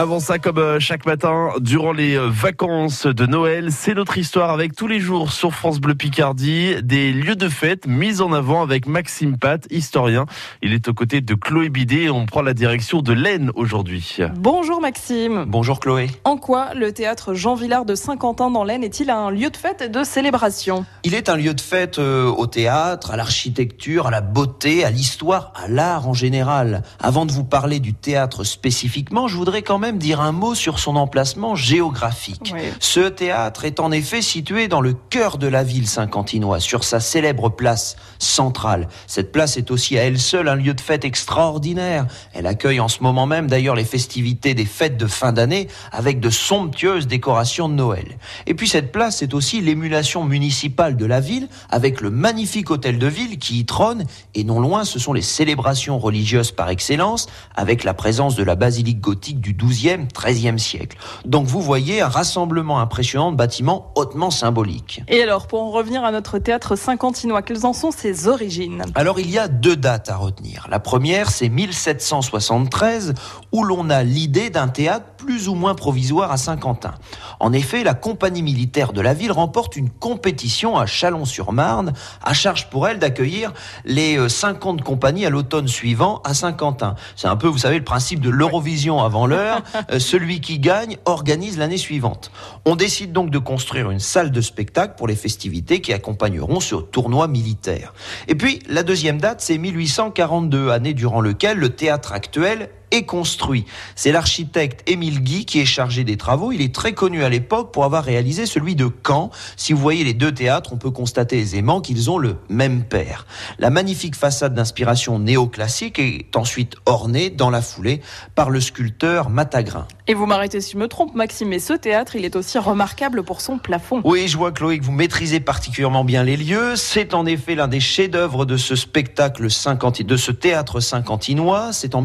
Avant ça, comme euh, chaque matin, durant les euh, vacances de Noël, c'est notre histoire avec tous les jours sur France Bleu Picardie, des lieux de fête mis en avant avec Maxime Pat, historien. Il est aux côtés de Chloé Bidet et on prend la direction de l'Aisne aujourd'hui. Bonjour Maxime. Bonjour Chloé. En quoi le théâtre Jean Villard de Saint-Quentin dans l'Aisne est-il un lieu de fête et de célébration? Il est un lieu de fête euh, au théâtre, à l'architecture, à la beauté, à l'histoire, à l'art en général. Avant de vous parler du théâtre spécifiquement, je voudrais quand même dire un mot sur son emplacement géographique. Oui. Ce théâtre est en effet situé dans le cœur de la ville saint-quentinoise, sur sa célèbre place centrale. Cette place est aussi à elle seule un lieu de fête extraordinaire. Elle accueille en ce moment même d'ailleurs les festivités des fêtes de fin d'année avec de somptueuses décorations de Noël. Et puis cette place est aussi l'émulation municipale de la ville avec le magnifique hôtel de ville qui y trône et non loin ce sont les célébrations religieuses par excellence avec la présence de la basilique gothique du 12e, 13e siècle. Donc vous voyez un rassemblement impressionnant de bâtiments hautement symboliques. Et alors, pour en revenir à notre théâtre saint-quentinois, quelles en sont ses origines? Alors il y a deux dates à retenir. La première, c'est 1773, où l'on a l'idée d'un théâtre plus ou moins provisoire à Saint-Quentin. En effet, la compagnie militaire de la ville remporte une compétition à Chalon-sur-Marne, à charge pour elle d'accueillir les euh, 50 compagnies à l'automne suivant à Saint-Quentin. C'est un peu, vous savez, le principe de l'Eurovision avant l'heure. Euh, celui qui gagne organise l'année suivante. On décide donc de construire une salle de spectacle pour les festivités qui accompagneront ce tournoi militaire. Et puis, la deuxième date, c'est 1842, année durant lequel le théâtre actuel est construit. C'est l'architecte Émile Guy qui est chargé des travaux. Il est très connu à l'époque pour avoir réalisé celui de Caen. Si vous voyez les deux théâtres, on peut constater aisément qu'ils ont le même père. La magnifique façade d'inspiration néoclassique est ensuite ornée dans la foulée par le sculpteur Matagrin. Et vous m'arrêtez si je me trompe, Maxime, mais ce théâtre, il est aussi remarquable pour son plafond. Oui, je vois Chloé que vous maîtrisez particulièrement bien les lieux. C'est en effet l'un des chefs-d'œuvre de ce spectacle cinquanti- de ce théâtre cinquantinois. C'est en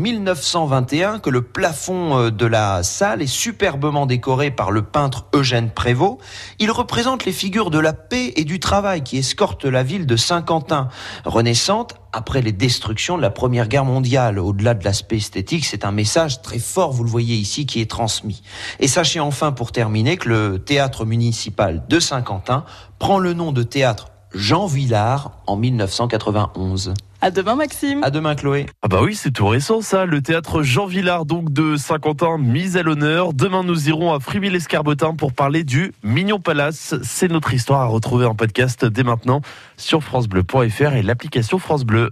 1921 que le plafond euh, de la salle est superbement décoré par le peintre Eugène Prévost. Il représente les figures de la paix et du travail qui escortent la ville de Saint-Quentin, renaissante après les destructions de la Première Guerre mondiale. Au-delà de l'aspect esthétique, c'est un message très fort, vous le voyez ici, qui est transmis. Et sachez enfin, pour terminer, que le théâtre municipal de Saint-Quentin prend le nom de théâtre Jean Villard en 1991. À demain, Maxime. À demain, Chloé. Ah bah oui, c'est tout récent ça, le théâtre Jean Villard donc de Saint-Quentin mis à l'honneur. Demain nous irons à Friville-Escarbotin pour parler du Mignon Palace. C'est notre histoire à retrouver en podcast dès maintenant sur francebleu.fr et l'application France Bleu.